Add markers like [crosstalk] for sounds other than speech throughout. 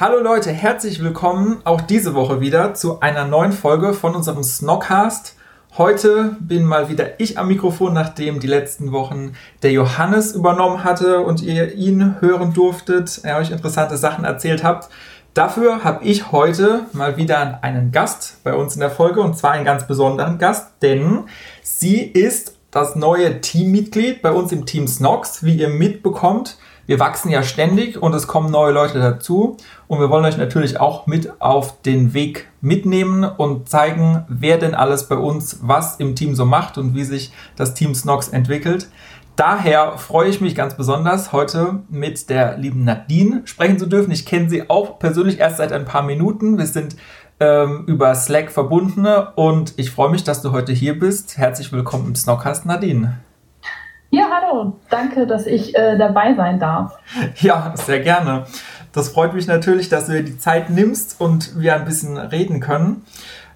Hallo Leute, herzlich willkommen auch diese Woche wieder zu einer neuen Folge von unserem Snockcast. Heute bin mal wieder ich am Mikrofon, nachdem die letzten Wochen der Johannes übernommen hatte und ihr ihn hören durftet, er euch interessante Sachen erzählt habt. Dafür habe ich heute mal wieder einen Gast bei uns in der Folge und zwar einen ganz besonderen Gast, denn sie ist das neue Teammitglied bei uns im Team Snox, wie ihr mitbekommt wir wachsen ja ständig und es kommen neue Leute dazu. Und wir wollen euch natürlich auch mit auf den Weg mitnehmen und zeigen, wer denn alles bei uns was im Team so macht und wie sich das Team Snox entwickelt. Daher freue ich mich ganz besonders, heute mit der lieben Nadine sprechen zu dürfen. Ich kenne sie auch persönlich erst seit ein paar Minuten. Wir sind ähm, über Slack verbunden und ich freue mich, dass du heute hier bist. Herzlich willkommen im Snockcast, Nadine. Ja, hallo. Danke, dass ich äh, dabei sein darf. Ja, sehr gerne. Das freut mich natürlich, dass du dir die Zeit nimmst und wir ein bisschen reden können.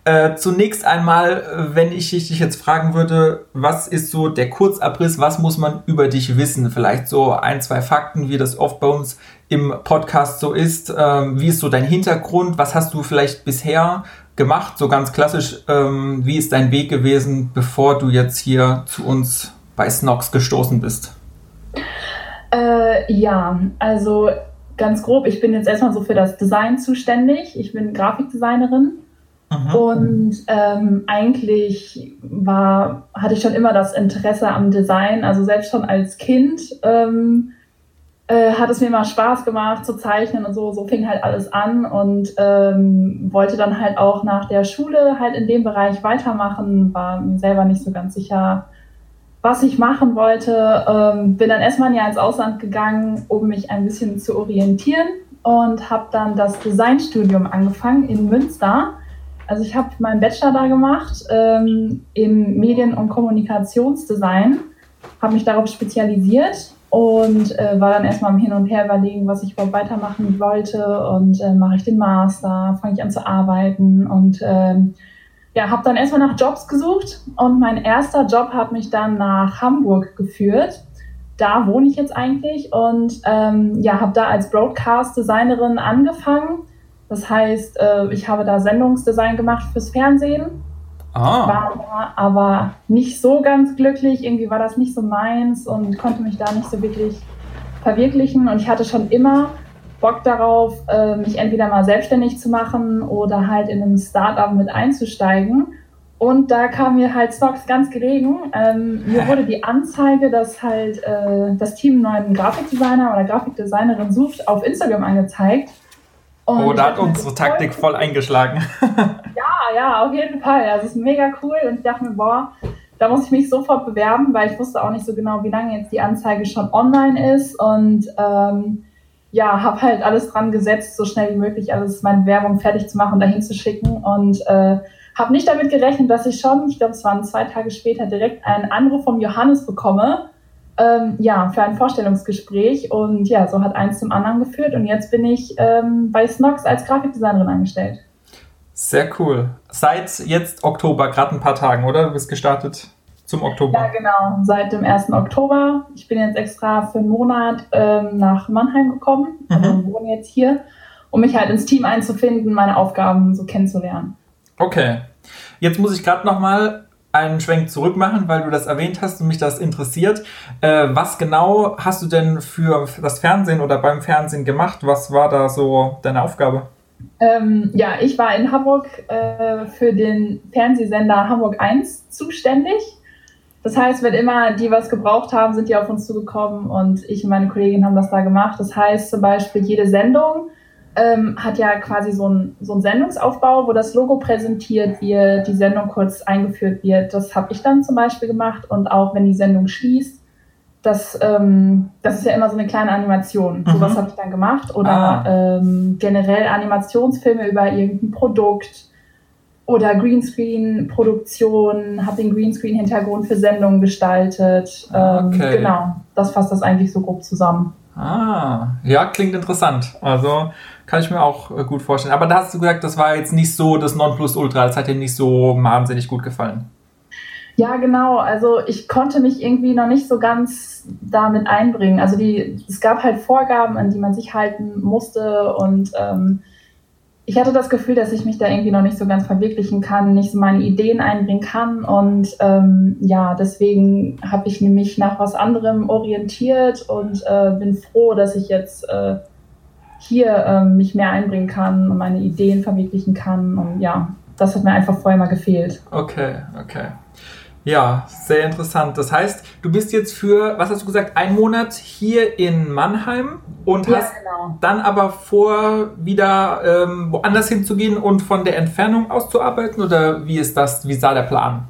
Äh, zunächst einmal, wenn ich dich jetzt fragen würde, was ist so der Kurzabriss, was muss man über dich wissen? Vielleicht so ein, zwei Fakten, wie das oft bei uns im Podcast so ist. Ähm, wie ist so dein Hintergrund? Was hast du vielleicht bisher gemacht? So ganz klassisch, ähm, wie ist dein Weg gewesen, bevor du jetzt hier zu uns bei Snox gestoßen bist? Äh, ja, also ganz grob, ich bin jetzt erstmal so für das Design zuständig. Ich bin Grafikdesignerin. Mhm. Und ähm, eigentlich war, hatte ich schon immer das Interesse am Design, also selbst schon als Kind ähm, äh, hat es mir immer Spaß gemacht zu zeichnen und so. So fing halt alles an und ähm, wollte dann halt auch nach der Schule halt in dem Bereich weitermachen, war mir selber nicht so ganz sicher, was ich machen wollte. Ähm, bin dann erstmal ein Jahr ins Ausland gegangen, um mich ein bisschen zu orientieren und habe dann das Designstudium angefangen in Münster. Also ich habe meinen Bachelor da gemacht ähm, im Medien- und Kommunikationsdesign, habe mich darauf spezialisiert und äh, war dann erstmal im Hin und Her überlegen, was ich überhaupt weitermachen wollte und äh, mache ich den Master, fange ich an zu arbeiten und ähm, ja, habe dann erstmal nach Jobs gesucht und mein erster Job hat mich dann nach Hamburg geführt. Da wohne ich jetzt eigentlich und ähm, ja, habe da als Broadcast-Designerin angefangen. Das heißt, äh, ich habe da Sendungsdesign gemacht fürs Fernsehen. Ah. War aber nicht so ganz glücklich. Irgendwie war das nicht so meins und konnte mich da nicht so wirklich verwirklichen. Und ich hatte schon immer Bock darauf, äh, mich entweder mal selbstständig zu machen oder halt in einem Startup mit einzusteigen. Und da kam mir halt Snox ganz gelegen. Ähm, mir wurde die Anzeige, dass halt äh, das Team einen neuen Grafikdesigner oder Grafikdesignerin sucht, auf Instagram angezeigt. Und oh, da hat unsere Taktik voll eingeschlagen. [laughs] ja, ja, auf jeden Fall. Also es ist mega cool und ich dachte mir, boah, da muss ich mich sofort bewerben, weil ich wusste auch nicht so genau, wie lange jetzt die Anzeige schon online ist. Und ähm, ja, habe halt alles dran gesetzt, so schnell wie möglich alles meine Werbung fertig zu machen, dahin zu schicken und äh, habe nicht damit gerechnet, dass ich schon, ich glaube, es waren zwei Tage später, direkt einen Anruf vom Johannes bekomme, ähm, ja, für ein Vorstellungsgespräch und ja, so hat eins zum anderen geführt und jetzt bin ich ähm, bei Snox als Grafikdesignerin angestellt. Sehr cool. Seit jetzt Oktober, gerade ein paar Tagen, oder? Du bist gestartet? Zum Oktober. Ja, genau, seit dem 1. Oktober. Ich bin jetzt extra für einen Monat ähm, nach Mannheim gekommen, also mhm. wohne jetzt hier, um mich halt ins Team einzufinden, meine Aufgaben so kennenzulernen. Okay. Jetzt muss ich gerade nochmal einen Schwenk zurück machen, weil du das erwähnt hast und mich das interessiert. Äh, was genau hast du denn für das Fernsehen oder beim Fernsehen gemacht? Was war da so deine Aufgabe? Ähm, ja, ich war in Hamburg äh, für den Fernsehsender Hamburg 1 zuständig. Das heißt, wenn immer die was gebraucht haben, sind die auf uns zugekommen und ich und meine Kollegin haben das da gemacht. Das heißt zum Beispiel, jede Sendung ähm, hat ja quasi so einen so Sendungsaufbau, wo das Logo präsentiert wird, die Sendung kurz eingeführt wird. Das habe ich dann zum Beispiel gemacht und auch wenn die Sendung schließt, das, ähm, das ist ja immer so eine kleine Animation. Mhm. Sowas habe ich dann gemacht. Oder ah. ähm, generell Animationsfilme über irgendein Produkt oder Greenscreen-Produktion, habe den Greenscreen-Hintergrund für Sendungen gestaltet. Ähm, okay. Genau, das fasst das eigentlich so grob zusammen. Ah, ja, klingt interessant. Also kann ich mir auch äh, gut vorstellen. Aber da hast du gesagt, das war jetzt nicht so das Nonplusultra, das hat dir nicht so wahnsinnig gut gefallen. Ja, genau. Also ich konnte mich irgendwie noch nicht so ganz damit einbringen. Also die, es gab halt Vorgaben, an die man sich halten musste und ähm, ich hatte das Gefühl, dass ich mich da irgendwie noch nicht so ganz verwirklichen kann, nicht so meine Ideen einbringen kann. Und ähm, ja, deswegen habe ich mich nach was anderem orientiert und äh, bin froh, dass ich jetzt äh, hier äh, mich mehr einbringen kann und meine Ideen verwirklichen kann. Und ja, das hat mir einfach vorher mal gefehlt. Okay, okay. Ja, sehr interessant. Das heißt, du bist jetzt für, was hast du gesagt, einen Monat hier in Mannheim und ja, hast genau. dann aber vor, wieder ähm, woanders hinzugehen und von der Entfernung aus zu arbeiten? Oder wie ist das, wie sah der Plan?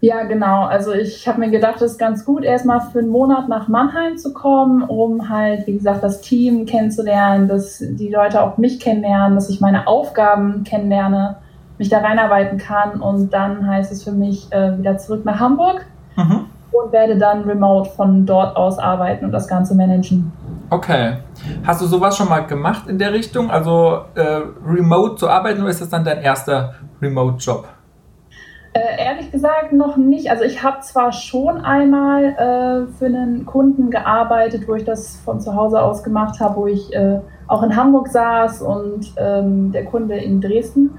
Ja, genau. Also ich habe mir gedacht, es ist ganz gut, erstmal für einen Monat nach Mannheim zu kommen, um halt, wie gesagt, das Team kennenzulernen, dass die Leute auch mich kennenlernen, dass ich meine Aufgaben kennenlerne mich da reinarbeiten kann. Und dann heißt es für mich äh, wieder zurück nach Hamburg mhm. und werde dann remote von dort aus arbeiten und das Ganze managen. Okay. Hast du sowas schon mal gemacht in der Richtung? Also äh, remote zu arbeiten oder ist das dann dein erster Remote-Job? Äh, ehrlich gesagt noch nicht. Also ich habe zwar schon einmal äh, für einen Kunden gearbeitet, wo ich das von zu Hause aus gemacht habe, wo ich äh, auch in Hamburg saß und ähm, der Kunde in Dresden.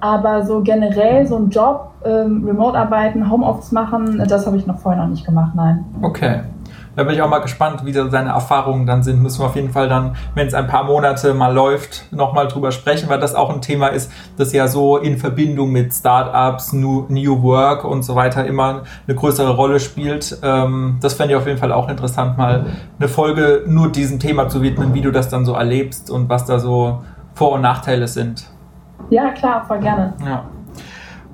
Aber so generell so ein Job, ähm, Remote-Arbeiten, Homeoffice machen, das habe ich noch vorher noch nicht gemacht, nein. Okay. Da bin ich auch mal gespannt, wie seine Erfahrungen dann sind. Müssen wir auf jeden Fall dann, wenn es ein paar Monate mal läuft, nochmal drüber sprechen, weil das auch ein Thema ist, das ja so in Verbindung mit Startups, New, New Work und so weiter immer eine größere Rolle spielt. Ähm, das fände ich auf jeden Fall auch interessant, mal eine Folge nur diesem Thema zu widmen, wie du das dann so erlebst und was da so Vor- und Nachteile sind. Ja, klar, voll gerne. Ja.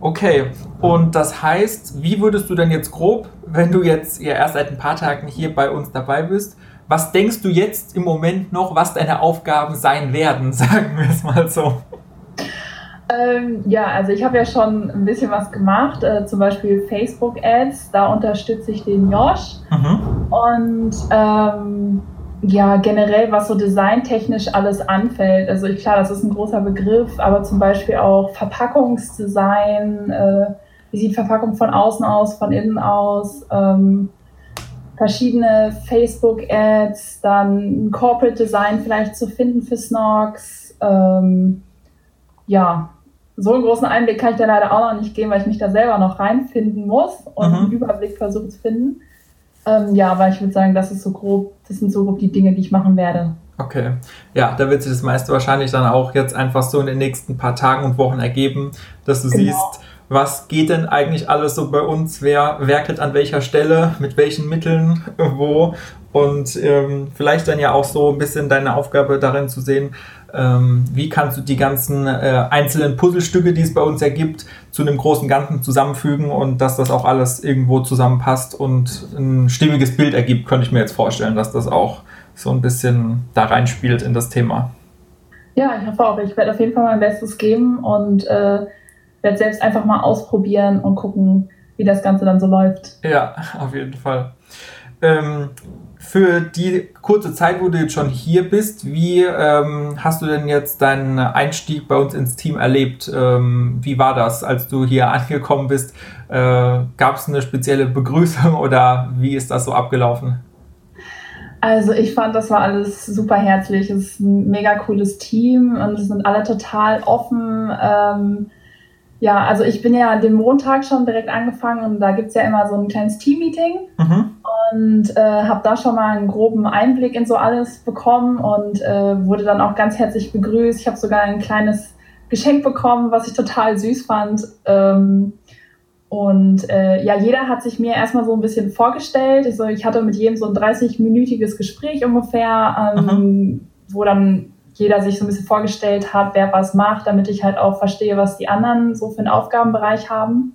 Okay, und das heißt, wie würdest du denn jetzt grob, wenn du jetzt ja erst seit ein paar Tagen hier bei uns dabei bist, was denkst du jetzt im Moment noch, was deine Aufgaben sein werden, [laughs] sagen wir es mal so? Ähm, ja, also ich habe ja schon ein bisschen was gemacht, äh, zum Beispiel Facebook-Ads, da unterstütze ich den Josh. Mhm. Und ähm, ja, generell, was so designtechnisch alles anfällt. Also ich, klar, das ist ein großer Begriff, aber zum Beispiel auch Verpackungsdesign, äh, wie sieht Verpackung von außen aus, von innen aus, ähm, verschiedene Facebook-Ads, dann Corporate Design vielleicht zu finden für Snorks. Ähm, ja, so einen großen Einblick kann ich da leider auch noch nicht geben, weil ich mich da selber noch reinfinden muss und mhm. einen Überblick versuche zu finden. Ähm, ja, aber ich würde sagen, das ist so grob, das sind so grob die Dinge, die ich machen werde. Okay. Ja, da wird sich das meiste wahrscheinlich dann auch jetzt einfach so in den nächsten paar Tagen und Wochen ergeben, dass du genau. siehst, was geht denn eigentlich alles so bei uns, wer werkelt an welcher Stelle, mit welchen Mitteln, wo und ähm, vielleicht dann ja auch so ein bisschen deine Aufgabe darin zu sehen, ähm, wie kannst du die ganzen äh, einzelnen Puzzlestücke, die es bei uns ergibt, zu einem großen Ganzen zusammenfügen und dass das auch alles irgendwo zusammenpasst und ein stimmiges Bild ergibt, könnte ich mir jetzt vorstellen, dass das auch so ein bisschen da reinspielt in das Thema. Ja, ich hoffe auch. Ich werde auf jeden Fall mein Bestes geben und äh, werde selbst einfach mal ausprobieren und gucken, wie das Ganze dann so läuft. Ja, [laughs] auf jeden Fall. Ähm, für die kurze Zeit, wo du jetzt schon hier bist, wie ähm, hast du denn jetzt deinen Einstieg bei uns ins Team erlebt? Ähm, wie war das, als du hier [laughs] angekommen bist? Äh, Gab es eine spezielle Begrüßung [laughs] oder wie ist das so abgelaufen? Also ich fand, das war alles super herzlich. Es ist ein mega cooles Team und es sind alle total offen. Ähm, ja, also ich bin ja den Montag schon direkt angefangen und da gibt es ja immer so ein kleines Team-Meeting mhm. und äh, habe da schon mal einen groben Einblick in so alles bekommen und äh, wurde dann auch ganz herzlich begrüßt. Ich habe sogar ein kleines Geschenk bekommen, was ich total süß fand. Ähm, und äh, ja, jeder hat sich mir erstmal so ein bisschen vorgestellt. Ich, so, ich hatte mit jedem so ein 30-minütiges Gespräch ungefähr, ähm, mhm. wo dann jeder sich so ein bisschen vorgestellt hat, wer was macht, damit ich halt auch verstehe, was die anderen so für einen Aufgabenbereich haben.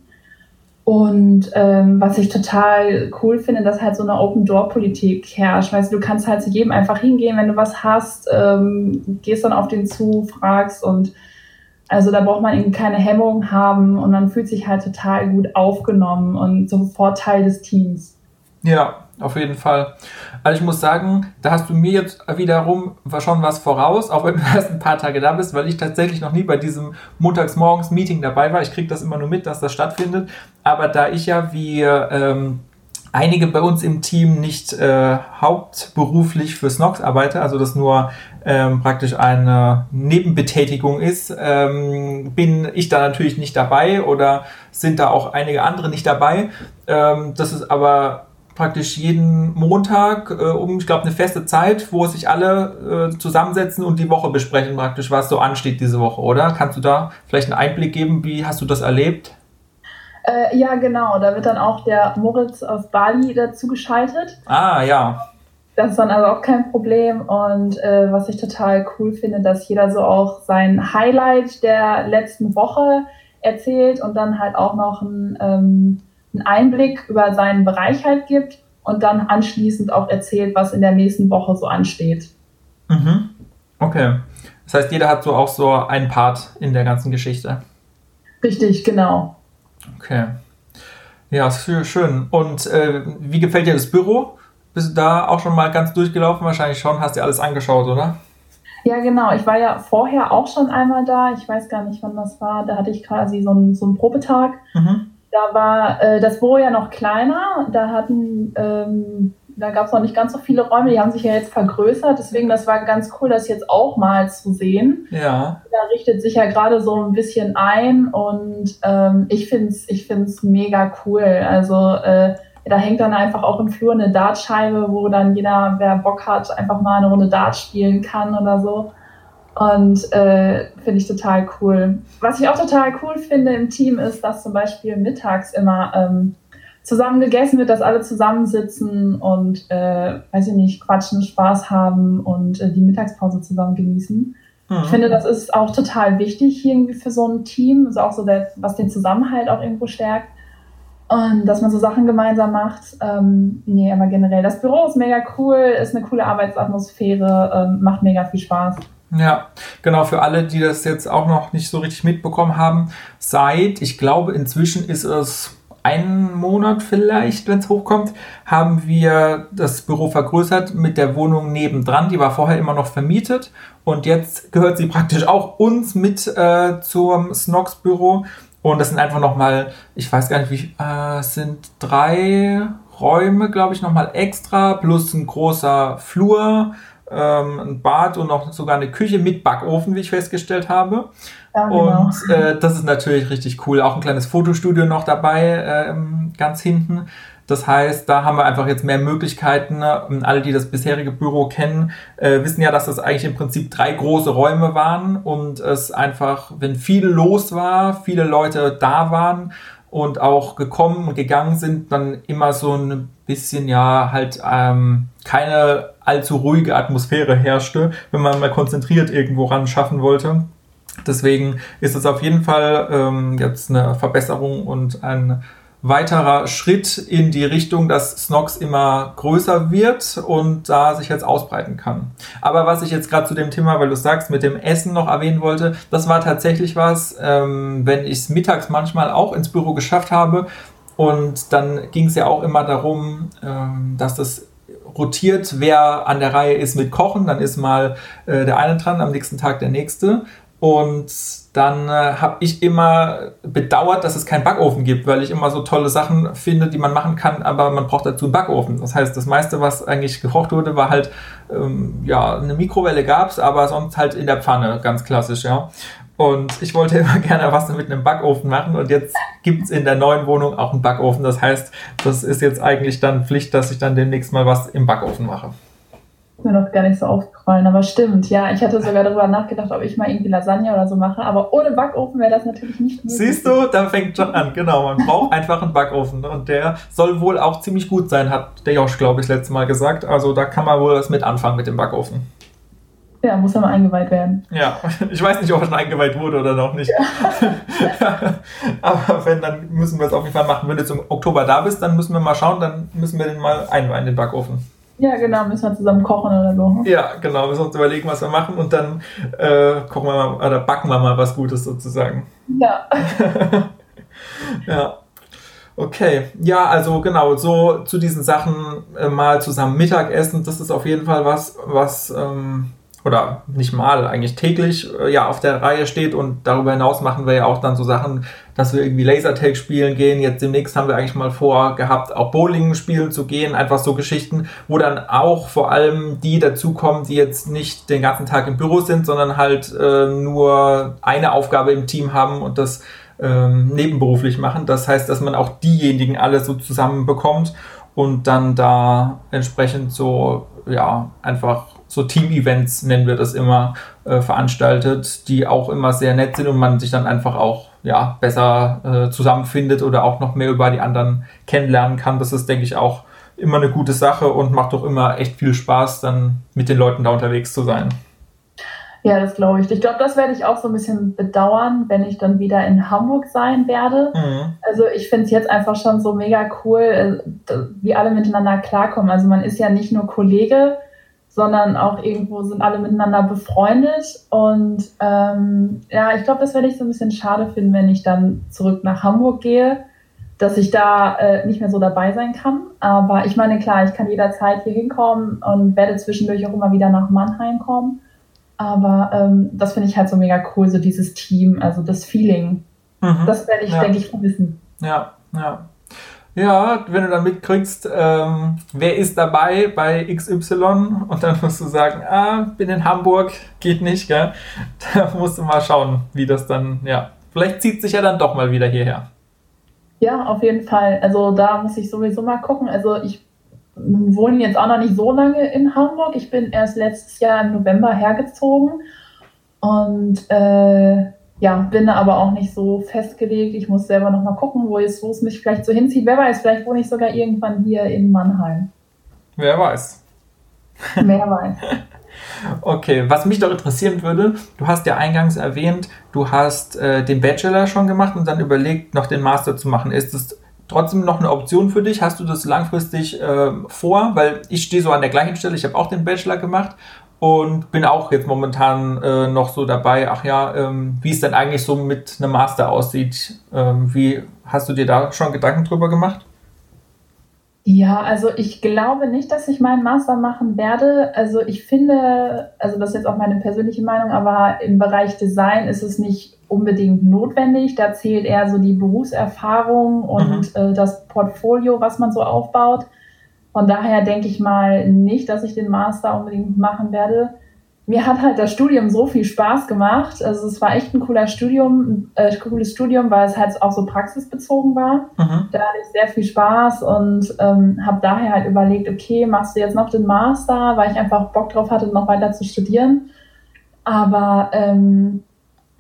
Und ähm, was ich total cool finde, dass halt so eine Open-Door-Politik herrscht. Weißt du, du kannst halt zu jedem einfach hingehen, wenn du was hast, ähm, gehst dann auf den zu, fragst und also da braucht man eben keine Hemmung haben und man fühlt sich halt total gut aufgenommen und so Vorteil des Teams. Ja, auf jeden Fall. Also ich muss sagen, da hast du mir jetzt wiederum schon was voraus, auch wenn du [laughs] erst ein paar Tage da bist, weil ich tatsächlich noch nie bei diesem Montagsmorgens-Meeting dabei war. Ich kriege das immer nur mit, dass das stattfindet. Aber da ich ja wie ähm, einige bei uns im Team nicht äh, hauptberuflich für Snox arbeite, also das nur ähm, praktisch eine Nebenbetätigung ist, ähm, bin ich da natürlich nicht dabei oder sind da auch einige andere nicht dabei. Ähm, das ist aber praktisch jeden Montag äh, um, ich glaube, eine feste Zeit, wo sich alle äh, zusammensetzen und die Woche besprechen, praktisch, was so ansteht diese Woche, oder? Kannst du da vielleicht einen Einblick geben? Wie hast du das erlebt? Äh, ja, genau. Da wird dann auch der Moritz aus Bali dazu geschaltet. Ah, ja. Das ist dann also auch kein Problem. Und äh, was ich total cool finde, dass jeder so auch sein Highlight der letzten Woche erzählt und dann halt auch noch ein ähm, einen Einblick über seinen Bereich halt gibt und dann anschließend auch erzählt, was in der nächsten Woche so ansteht. Mhm. Okay. Das heißt, jeder hat so auch so einen Part in der ganzen Geschichte. Richtig, genau. Okay. Ja, schön. Und äh, wie gefällt dir das Büro? Bist du da auch schon mal ganz durchgelaufen? Wahrscheinlich schon. Hast dir alles angeschaut, oder? Ja, genau. Ich war ja vorher auch schon einmal da. Ich weiß gar nicht, wann das war. Da hatte ich quasi so einen, so einen Probetag. Mhm. Da war äh, das Büro ja noch kleiner. Da hatten, ähm, da gab es noch nicht ganz so viele Räume. Die haben sich ja jetzt vergrößert. Deswegen, das war ganz cool, das jetzt auch mal zu sehen. Ja. Da richtet sich ja gerade so ein bisschen ein und ähm, ich finde es ich find's mega cool. Also äh, da hängt dann einfach auch im Flur eine Dartscheibe, wo dann jeder, wer Bock hat, einfach mal eine Runde Dart spielen kann oder so. Und äh, finde ich total cool. Was ich auch total cool finde im Team ist, dass zum Beispiel mittags immer ähm, zusammen gegessen wird, dass alle zusammensitzen und, äh, weiß ich nicht, quatschen, Spaß haben und äh, die Mittagspause zusammen genießen. Mhm. Ich finde, das ist auch total wichtig irgendwie für so ein Team. ist auch so, der, was den Zusammenhalt auch irgendwo stärkt. Und dass man so Sachen gemeinsam macht. Ähm, nee, aber generell, das Büro ist mega cool, ist eine coole Arbeitsatmosphäre, ähm, macht mega viel Spaß. Ja, genau, für alle, die das jetzt auch noch nicht so richtig mitbekommen haben, seit, ich glaube, inzwischen ist es einen Monat vielleicht, wenn es hochkommt, haben wir das Büro vergrößert mit der Wohnung nebendran. Die war vorher immer noch vermietet und jetzt gehört sie praktisch auch uns mit äh, zum Snox-Büro. Und das sind einfach nochmal, ich weiß gar nicht, wie, äh, sind drei Räume, glaube ich, nochmal extra, plus ein großer Flur ähm, ein Bad und auch sogar eine Küche mit Backofen, wie ich festgestellt habe. Ja, genau. Und äh, das ist natürlich richtig cool. Auch ein kleines Fotostudio noch dabei, ähm, ganz hinten. Das heißt, da haben wir einfach jetzt mehr Möglichkeiten. Und alle, die das bisherige Büro kennen, äh, wissen ja, dass das eigentlich im Prinzip drei große Räume waren und es einfach, wenn viel los war, viele Leute da waren und auch gekommen und gegangen sind, dann immer so ein bisschen ja halt ähm, keine allzu ruhige Atmosphäre herrschte, wenn man mal konzentriert irgendwo ran schaffen wollte. Deswegen ist es auf jeden Fall ähm, jetzt eine Verbesserung und ein weiterer Schritt in die Richtung, dass Snox immer größer wird und da sich jetzt ausbreiten kann. Aber was ich jetzt gerade zu dem Thema, weil du sagst, mit dem Essen noch erwähnen wollte, das war tatsächlich was, ähm, wenn ich es mittags manchmal auch ins Büro geschafft habe und dann ging es ja auch immer darum, ähm, dass das rotiert, wer an der Reihe ist mit Kochen. Dann ist mal äh, der eine dran, am nächsten Tag der nächste. Und dann äh, habe ich immer bedauert, dass es keinen Backofen gibt, weil ich immer so tolle Sachen finde, die man machen kann, aber man braucht dazu einen Backofen. Das heißt, das meiste, was eigentlich gekocht wurde, war halt, ähm, ja, eine Mikrowelle gab es, aber sonst halt in der Pfanne, ganz klassisch, ja. Und ich wollte [laughs] immer gerne was mit einem Backofen machen und jetzt gibt es in der neuen Wohnung auch einen Backofen. Das heißt, das ist jetzt eigentlich dann Pflicht, dass ich dann demnächst mal was im Backofen mache. Mir noch gar nicht so aufgefallen, aber stimmt, ja. Ich hatte sogar darüber nachgedacht, ob ich mal irgendwie Lasagne oder so mache, aber ohne Backofen wäre das natürlich nicht möglich. Siehst du, da fängt schon an, genau. Man braucht einfach einen Backofen und der soll wohl auch ziemlich gut sein, hat der Josh, glaube ich, letztes Mal gesagt. Also da kann man wohl was mit anfangen mit dem Backofen. Ja, muss ja mal eingeweiht werden. Ja, [laughs] ich weiß nicht, ob er schon eingeweiht wurde oder noch nicht. Ja. [laughs] Aber wenn, dann müssen wir es auf jeden Fall machen. Wenn du zum Oktober da bist, dann müssen wir mal schauen, dann müssen wir den mal einweihen, den Backofen. Ja, genau, müssen wir zusammen kochen oder so. Ne? Ja, genau, müssen wir uns überlegen, was wir machen und dann äh, kochen wir mal oder backen wir mal was Gutes sozusagen. Ja. [laughs] ja. Okay, ja, also genau, so zu diesen Sachen äh, mal zusammen Mittagessen, das ist auf jeden Fall was, was ähm, oder nicht mal, eigentlich täglich äh, ja auf der Reihe steht und darüber hinaus machen wir ja auch dann so Sachen, dass wir irgendwie Lasertag spielen gehen. Jetzt demnächst haben wir eigentlich mal vor gehabt, auch Bowling spielen zu gehen, einfach so Geschichten, wo dann auch vor allem die dazukommen, die jetzt nicht den ganzen Tag im Büro sind, sondern halt äh, nur eine Aufgabe im Team haben und das ähm, nebenberuflich machen. Das heißt, dass man auch diejenigen alle so zusammen bekommt und dann da entsprechend so ja einfach so Team-Events, nennen wir das immer, äh, veranstaltet, die auch immer sehr nett sind und man sich dann einfach auch ja, besser äh, zusammenfindet oder auch noch mehr über die anderen kennenlernen kann. Das ist, denke ich, auch immer eine gute Sache und macht doch immer echt viel Spaß, dann mit den Leuten da unterwegs zu sein. Ja, das glaube ich. Ich glaube, das werde ich auch so ein bisschen bedauern, wenn ich dann wieder in Hamburg sein werde. Mhm. Also ich finde es jetzt einfach schon so mega cool, äh, wie alle miteinander klarkommen. Also man ist ja nicht nur Kollege, sondern auch irgendwo sind alle miteinander befreundet. Und ähm, ja, ich glaube, das werde ich so ein bisschen schade finden, wenn ich dann zurück nach Hamburg gehe, dass ich da äh, nicht mehr so dabei sein kann. Aber ich meine, klar, ich kann jederzeit hier hinkommen und werde zwischendurch auch immer wieder nach Mannheim kommen. Aber ähm, das finde ich halt so mega cool, so dieses Team, also das Feeling. Mhm. Das werde ich, ja. denke ich, vermissen. Ja, ja. Ja, wenn du dann mitkriegst, ähm, wer ist dabei bei XY und dann musst du sagen, ah, bin in Hamburg, geht nicht, gell? [laughs] Da musst du mal schauen, wie das dann, ja, vielleicht zieht sich ja dann doch mal wieder hierher. Ja, auf jeden Fall. Also da muss ich sowieso mal gucken. Also ich wohne jetzt auch noch nicht so lange in Hamburg. Ich bin erst letztes Jahr im November hergezogen und äh, ja, bin aber auch nicht so festgelegt. Ich muss selber noch mal gucken, wo es, wo es mich vielleicht so hinzieht. Wer weiß, vielleicht wohne ich sogar irgendwann hier in Mannheim. Wer weiß. [laughs] Wer weiß. [laughs] Okay, was mich doch interessieren würde, du hast ja eingangs erwähnt, du hast äh, den Bachelor schon gemacht und dann überlegt, noch den Master zu machen. Ist es trotzdem noch eine Option für dich? Hast du das langfristig äh, vor? Weil ich stehe so an der gleichen Stelle, ich habe auch den Bachelor gemacht und bin auch jetzt momentan äh, noch so dabei, ach ja, ähm, wie es denn eigentlich so mit einem Master aussieht. Ähm, wie hast du dir da schon Gedanken drüber gemacht? Ja, also ich glaube nicht, dass ich meinen Master machen werde. Also ich finde, also das ist jetzt auch meine persönliche Meinung, aber im Bereich Design ist es nicht unbedingt notwendig. Da zählt eher so die Berufserfahrung und mhm. äh, das Portfolio, was man so aufbaut. Von daher denke ich mal nicht, dass ich den Master unbedingt machen werde. Mir hat halt das Studium so viel Spaß gemacht. Also es war echt ein cooler Studium, äh, cooles Studium, weil es halt auch so praxisbezogen war. Mhm. Da hatte ich sehr viel Spaß und ähm, habe daher halt überlegt, okay, machst du jetzt noch den Master, weil ich einfach Bock drauf hatte, noch weiter zu studieren. Aber ähm,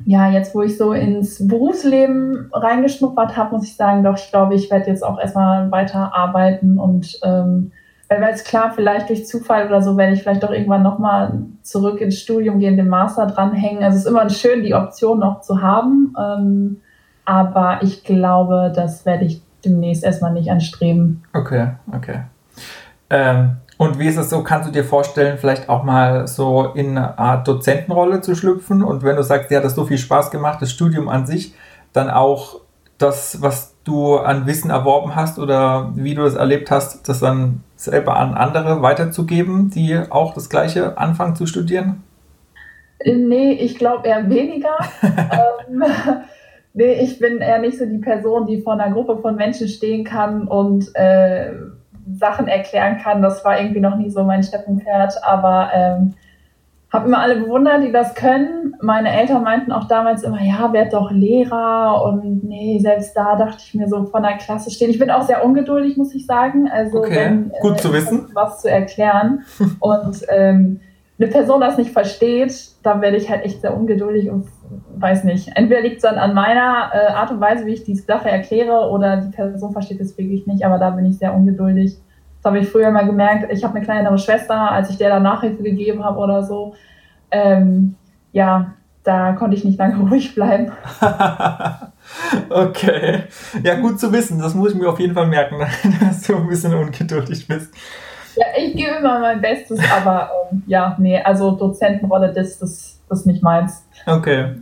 ja, jetzt wo ich so ins Berufsleben reingeschnuppert habe, muss ich sagen, doch, ich glaube, ich werde jetzt auch erstmal weiter arbeiten und ähm, weil jetzt klar, vielleicht durch Zufall oder so werde ich vielleicht doch irgendwann nochmal zurück ins Studium gehen, den Master dranhängen. Also es ist immer schön, die Option noch zu haben. Ähm, aber ich glaube, das werde ich demnächst erstmal nicht anstreben. Okay, okay. Ähm, und wie ist es so, kannst du dir vorstellen, vielleicht auch mal so in eine Art Dozentenrolle zu schlüpfen? Und wenn du sagst, dir hat das so viel Spaß gemacht, das Studium an sich, dann auch das, was du an Wissen erworben hast oder wie du das erlebt hast, das dann selber an andere weiterzugeben, die auch das Gleiche anfangen zu studieren? Nee, ich glaube eher weniger. [laughs] ähm, nee, ich bin eher nicht so die Person, die vor einer Gruppe von Menschen stehen kann und äh, Sachen erklären kann. Das war irgendwie noch nie so mein Steppenpferd, aber ähm, habe immer alle bewundert, die das können. Meine Eltern meinten auch damals immer, ja, werd doch Lehrer und nee, selbst da dachte ich mir so von der Klasse stehen. Ich bin auch sehr ungeduldig, muss ich sagen. Also okay. wenn, gut äh, zu wissen, was zu erklären [laughs] und ähm, eine Person das nicht versteht, dann werde ich halt echt sehr ungeduldig und weiß nicht. Entweder liegt es dann an meiner äh, Art und Weise, wie ich die Sache erkläre, oder die Person versteht es wirklich nicht, aber da bin ich sehr ungeduldig. Das habe ich früher mal gemerkt. Ich habe eine kleinere Schwester, als ich der da Nachhilfe gegeben habe oder so. ähm, ja, da konnte ich nicht lange [laughs] ruhig bleiben. [laughs] okay. Ja, gut zu wissen. Das muss ich mir auf jeden Fall merken, [laughs] dass du ein bisschen ungeduldig bist. Ja, ich gebe immer mein Bestes, aber ähm, ja, nee, also Dozentenrolle, das, das, das ist nicht meins. Okay.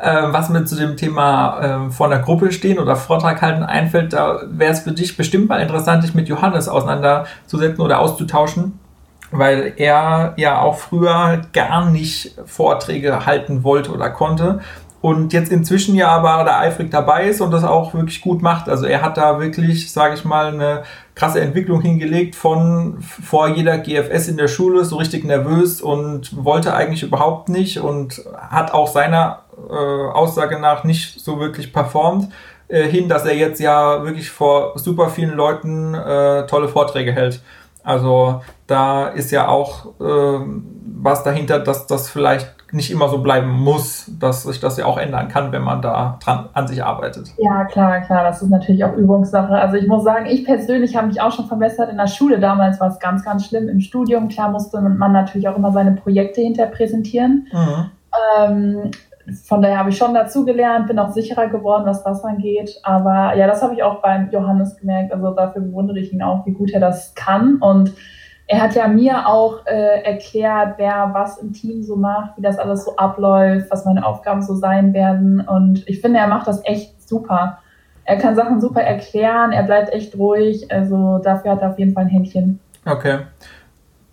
Äh, was mir zu dem Thema äh, vor einer Gruppe stehen oder Vortrag halten einfällt, da wäre es für dich bestimmt mal interessant, dich mit Johannes auseinanderzusetzen oder auszutauschen weil er ja auch früher gar nicht Vorträge halten wollte oder konnte und jetzt inzwischen ja aber da eifrig dabei ist und das auch wirklich gut macht. Also er hat da wirklich, sage ich mal, eine krasse Entwicklung hingelegt von vor jeder GFS in der Schule so richtig nervös und wollte eigentlich überhaupt nicht und hat auch seiner äh, Aussage nach nicht so wirklich performt äh, hin, dass er jetzt ja wirklich vor super vielen Leuten äh, tolle Vorträge hält. Also da ist ja auch äh, was dahinter, dass das vielleicht nicht immer so bleiben muss, dass sich das ja auch ändern kann, wenn man da dran an sich arbeitet. Ja, klar, klar, das ist natürlich auch Übungssache. Also ich muss sagen, ich persönlich habe mich auch schon verbessert. In der Schule damals war es ganz, ganz schlimm. Im Studium, klar, musste man natürlich auch immer seine Projekte hinter präsentieren. Mhm. Ähm, von daher habe ich schon dazugelernt, bin auch sicherer geworden, was das angeht. Aber ja, das habe ich auch beim Johannes gemerkt. Also dafür bewundere ich ihn auch, wie gut er das kann. Und er hat ja mir auch äh, erklärt, wer was im Team so macht, wie das alles so abläuft, was meine Aufgaben so sein werden. Und ich finde, er macht das echt super. Er kann Sachen super erklären, er bleibt echt ruhig. Also dafür hat er auf jeden Fall ein Händchen. Okay.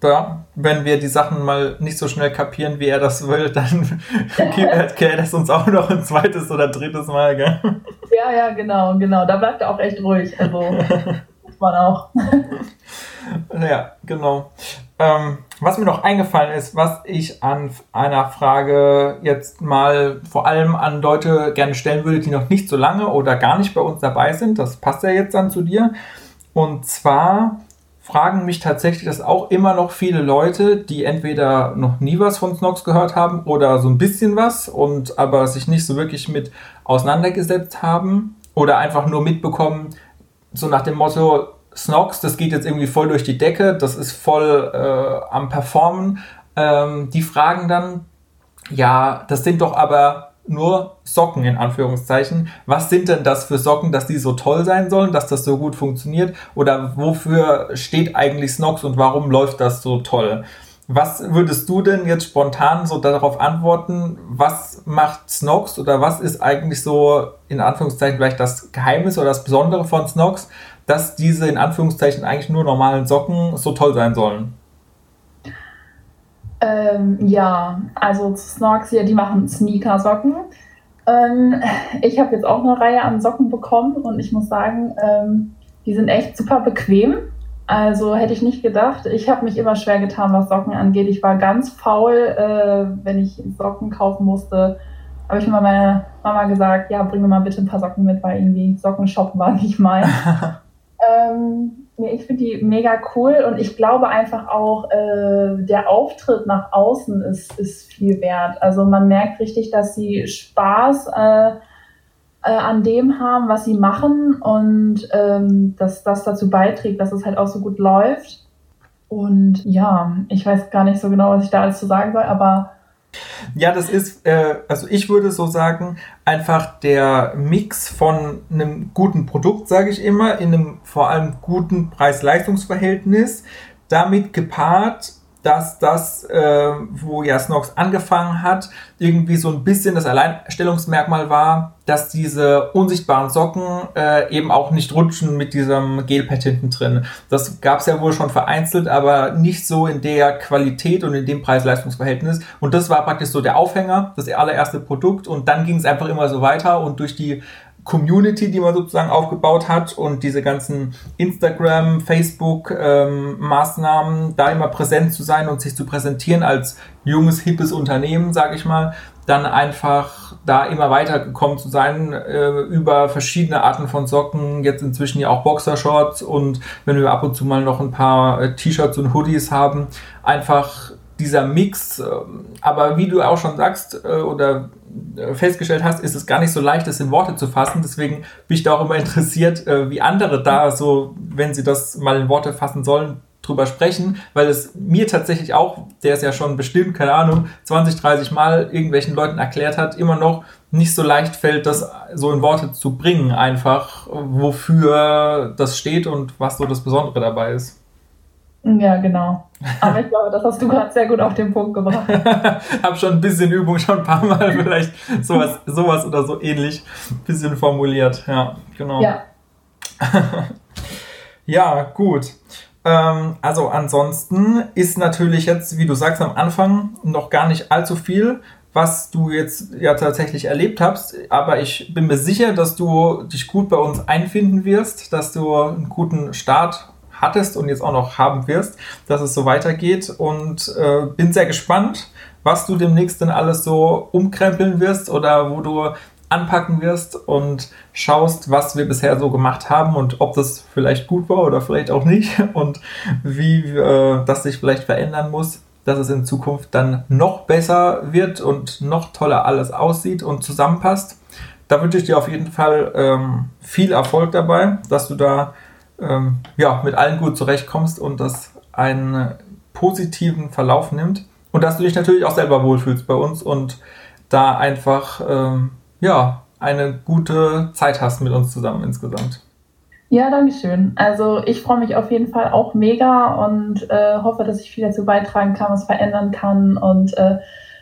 Da, wenn wir die Sachen mal nicht so schnell kapieren, wie er das will, dann [laughs] [laughs] erklärt er das uns auch noch ein zweites oder drittes Mal, gell? Ja, ja, genau, genau. Da bleibt er auch echt ruhig. Also [laughs] muss man auch. Ja, genau. Ähm, was mir noch eingefallen ist, was ich an einer Frage jetzt mal vor allem an Leute gerne stellen würde, die noch nicht so lange oder gar nicht bei uns dabei sind, das passt ja jetzt dann zu dir. Und zwar fragen mich tatsächlich das auch immer noch viele Leute, die entweder noch nie was von Snox gehört haben oder so ein bisschen was und aber sich nicht so wirklich mit auseinandergesetzt haben oder einfach nur mitbekommen, so nach dem Motto, Snox, das geht jetzt irgendwie voll durch die Decke, das ist voll äh, am Performen. Ähm, die fragen dann, ja, das sind doch aber nur Socken in Anführungszeichen. Was sind denn das für Socken, dass die so toll sein sollen, dass das so gut funktioniert? Oder wofür steht eigentlich Snox und warum läuft das so toll? Was würdest du denn jetzt spontan so darauf antworten? Was macht Snox oder was ist eigentlich so in Anführungszeichen vielleicht das Geheimnis oder das Besondere von Snox, dass diese in Anführungszeichen eigentlich nur normalen Socken so toll sein sollen? Ähm, ja, also Snorks hier, die machen Sneaker-Socken. Ähm, ich habe jetzt auch eine Reihe an Socken bekommen und ich muss sagen, ähm, die sind echt super bequem. Also hätte ich nicht gedacht. Ich habe mich immer schwer getan, was Socken angeht. Ich war ganz faul, äh, wenn ich Socken kaufen musste. Habe ich mal meiner Mama gesagt, ja, bring mir mal bitte ein paar Socken mit, weil irgendwie Socken shoppen war nicht mein. [laughs] Ähm, ich finde die mega cool und ich glaube einfach auch, äh, der Auftritt nach außen ist, ist viel wert. Also man merkt richtig, dass sie Spaß äh, äh, an dem haben, was sie machen und ähm, dass das dazu beiträgt, dass es halt auch so gut läuft. Und ja, ich weiß gar nicht so genau, was ich da alles zu sagen soll, aber ja, das ist, äh, also ich würde so sagen, einfach der Mix von einem guten Produkt, sage ich immer, in einem vor allem guten Preis-Leistungs-Verhältnis, damit gepaart dass das, äh, wo ja Snox angefangen hat, irgendwie so ein bisschen das Alleinstellungsmerkmal war, dass diese unsichtbaren Socken äh, eben auch nicht rutschen mit diesem Gelpad hinten drin. Das gab es ja wohl schon vereinzelt, aber nicht so in der Qualität und in dem Preis-Leistungs-Verhältnis. Und das war praktisch so der Aufhänger, das allererste Produkt. Und dann ging es einfach immer so weiter und durch die Community, die man sozusagen aufgebaut hat und diese ganzen Instagram, Facebook ähm, Maßnahmen, da immer präsent zu sein und sich zu präsentieren als junges, hippes Unternehmen, sage ich mal, dann einfach da immer weitergekommen zu sein äh, über verschiedene Arten von Socken, jetzt inzwischen ja auch Boxershorts und wenn wir ab und zu mal noch ein paar äh, T-Shirts und Hoodies haben, einfach dieser Mix, äh, aber wie du auch schon sagst äh, oder äh, festgestellt hast, ist es gar nicht so leicht, das in Worte zu fassen. Deswegen bin ich da auch immer [laughs] interessiert, wie andere da so, wenn sie das mal in Worte fassen sollen, drüber sprechen, weil es mir tatsächlich auch, der es ja schon bestimmt, keine Ahnung, 20, 30 Mal irgendwelchen Leuten erklärt hat, immer noch nicht so leicht fällt, das so in Worte zu bringen, einfach, wofür das steht und was so das Besondere dabei ist. Ja, genau. Aber ich glaube, das hast du gerade sehr gut auf den Punkt gebracht. [laughs] Hab schon ein bisschen Übung, schon ein paar Mal vielleicht sowas, sowas oder so ähnlich ein bisschen formuliert. Ja, genau. Ja. [laughs] ja, gut. Ähm, also ansonsten ist natürlich jetzt, wie du sagst, am Anfang noch gar nicht allzu viel, was du jetzt ja tatsächlich erlebt hast. Aber ich bin mir sicher, dass du dich gut bei uns einfinden wirst, dass du einen guten Start hattest und jetzt auch noch haben wirst, dass es so weitergeht. Und äh, bin sehr gespannt, was du demnächst denn alles so umkrempeln wirst oder wo du anpacken wirst und schaust, was wir bisher so gemacht haben und ob das vielleicht gut war oder vielleicht auch nicht [laughs] und wie äh, das sich vielleicht verändern muss, dass es in Zukunft dann noch besser wird und noch toller alles aussieht und zusammenpasst. Da wünsche ich dir auf jeden Fall ähm, viel Erfolg dabei, dass du da ähm, ja, mit allen gut zurechtkommst und das einen positiven Verlauf nimmt und dass du dich natürlich auch selber wohlfühlst bei uns und da einfach ähm, ja, eine gute Zeit hast mit uns zusammen insgesamt. Ja, danke schön. Also ich freue mich auf jeden Fall auch mega und äh, hoffe, dass ich viel dazu beitragen kann, was verändern kann. Und äh,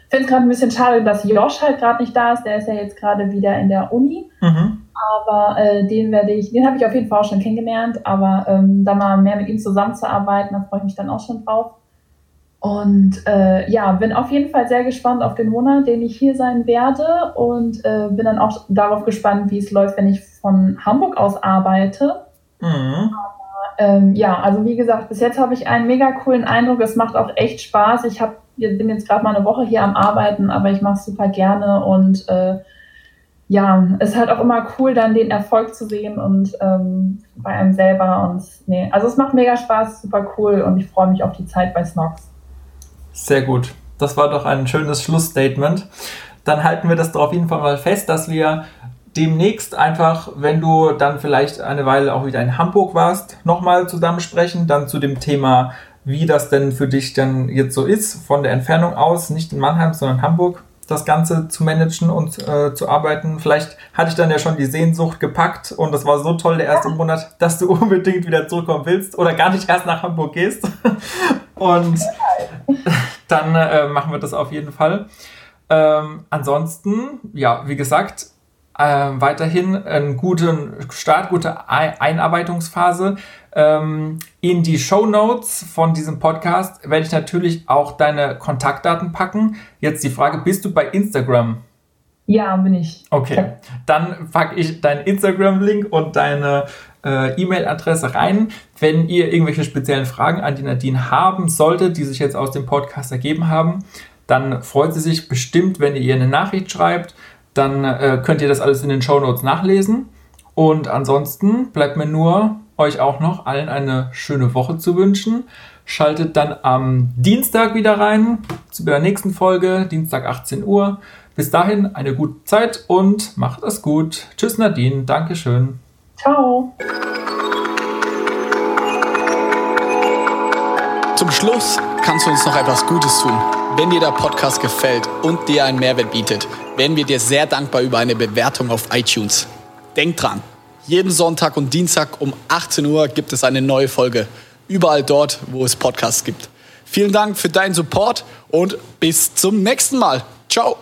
finde es gerade ein bisschen schade, dass Josh halt gerade nicht da ist. Der ist ja jetzt gerade wieder in der Uni. Mhm. Aber äh, den werde ich, den habe ich auf jeden Fall auch schon kennengelernt. Aber ähm, da mal mehr mit ihm zusammenzuarbeiten, da freue ich mich dann auch schon drauf. Und äh, ja, bin auf jeden Fall sehr gespannt auf den Monat, den ich hier sein werde und äh, bin dann auch darauf gespannt, wie es läuft, wenn ich von Hamburg aus arbeite. Mhm. Aber, ähm, ja, also wie gesagt, bis jetzt habe ich einen mega coolen Eindruck. Es macht auch echt Spaß. Ich hab, bin jetzt gerade mal eine Woche hier am Arbeiten, aber ich mache es super gerne und äh, ja, es ist halt auch immer cool, dann den Erfolg zu sehen und ähm, bei einem selber. Und nee, also es macht mega Spaß, super cool und ich freue mich auf die Zeit bei Snox. Sehr gut. Das war doch ein schönes Schlussstatement. Dann halten wir das doch auf jeden Fall mal fest, dass wir demnächst einfach, wenn du dann vielleicht eine Weile auch wieder in Hamburg warst, nochmal zusammen sprechen, dann zu dem Thema, wie das denn für dich dann jetzt so ist, von der Entfernung aus, nicht in Mannheim, sondern in Hamburg, das Ganze zu managen und äh, zu arbeiten. Vielleicht hatte ich dann ja schon die Sehnsucht gepackt und das war so toll der erste Monat, dass du [laughs] unbedingt wieder zurückkommen willst oder gar nicht erst nach Hamburg gehst. [laughs] Und dann äh, machen wir das auf jeden Fall. Ähm, ansonsten, ja, wie gesagt, äh, weiterhin einen guten Start, gute Einarbeitungsphase. Ähm, in die Show Notes von diesem Podcast werde ich natürlich auch deine Kontaktdaten packen. Jetzt die Frage, bist du bei Instagram? Ja, bin ich. Okay, dann packe ich deinen Instagram-Link und deine äh, E-Mail-Adresse rein. Wenn ihr irgendwelche speziellen Fragen an die Nadine haben solltet, die sich jetzt aus dem Podcast ergeben haben, dann freut sie sich bestimmt, wenn ihr ihr eine Nachricht schreibt. Dann äh, könnt ihr das alles in den Show Notes nachlesen. Und ansonsten bleibt mir nur, euch auch noch allen eine schöne Woche zu wünschen. Schaltet dann am Dienstag wieder rein zu der nächsten Folge, Dienstag 18 Uhr. Bis dahin eine gute Zeit und macht es gut. Tschüss Nadine, Dankeschön. Ciao. Zum Schluss kannst du uns noch etwas Gutes tun. Wenn dir der Podcast gefällt und dir einen Mehrwert bietet, wären wir dir sehr dankbar über eine Bewertung auf iTunes. Denk dran, jeden Sonntag und Dienstag um 18 Uhr gibt es eine neue Folge. Überall dort, wo es Podcasts gibt. Vielen Dank für deinen Support und bis zum nächsten Mal. Ciao.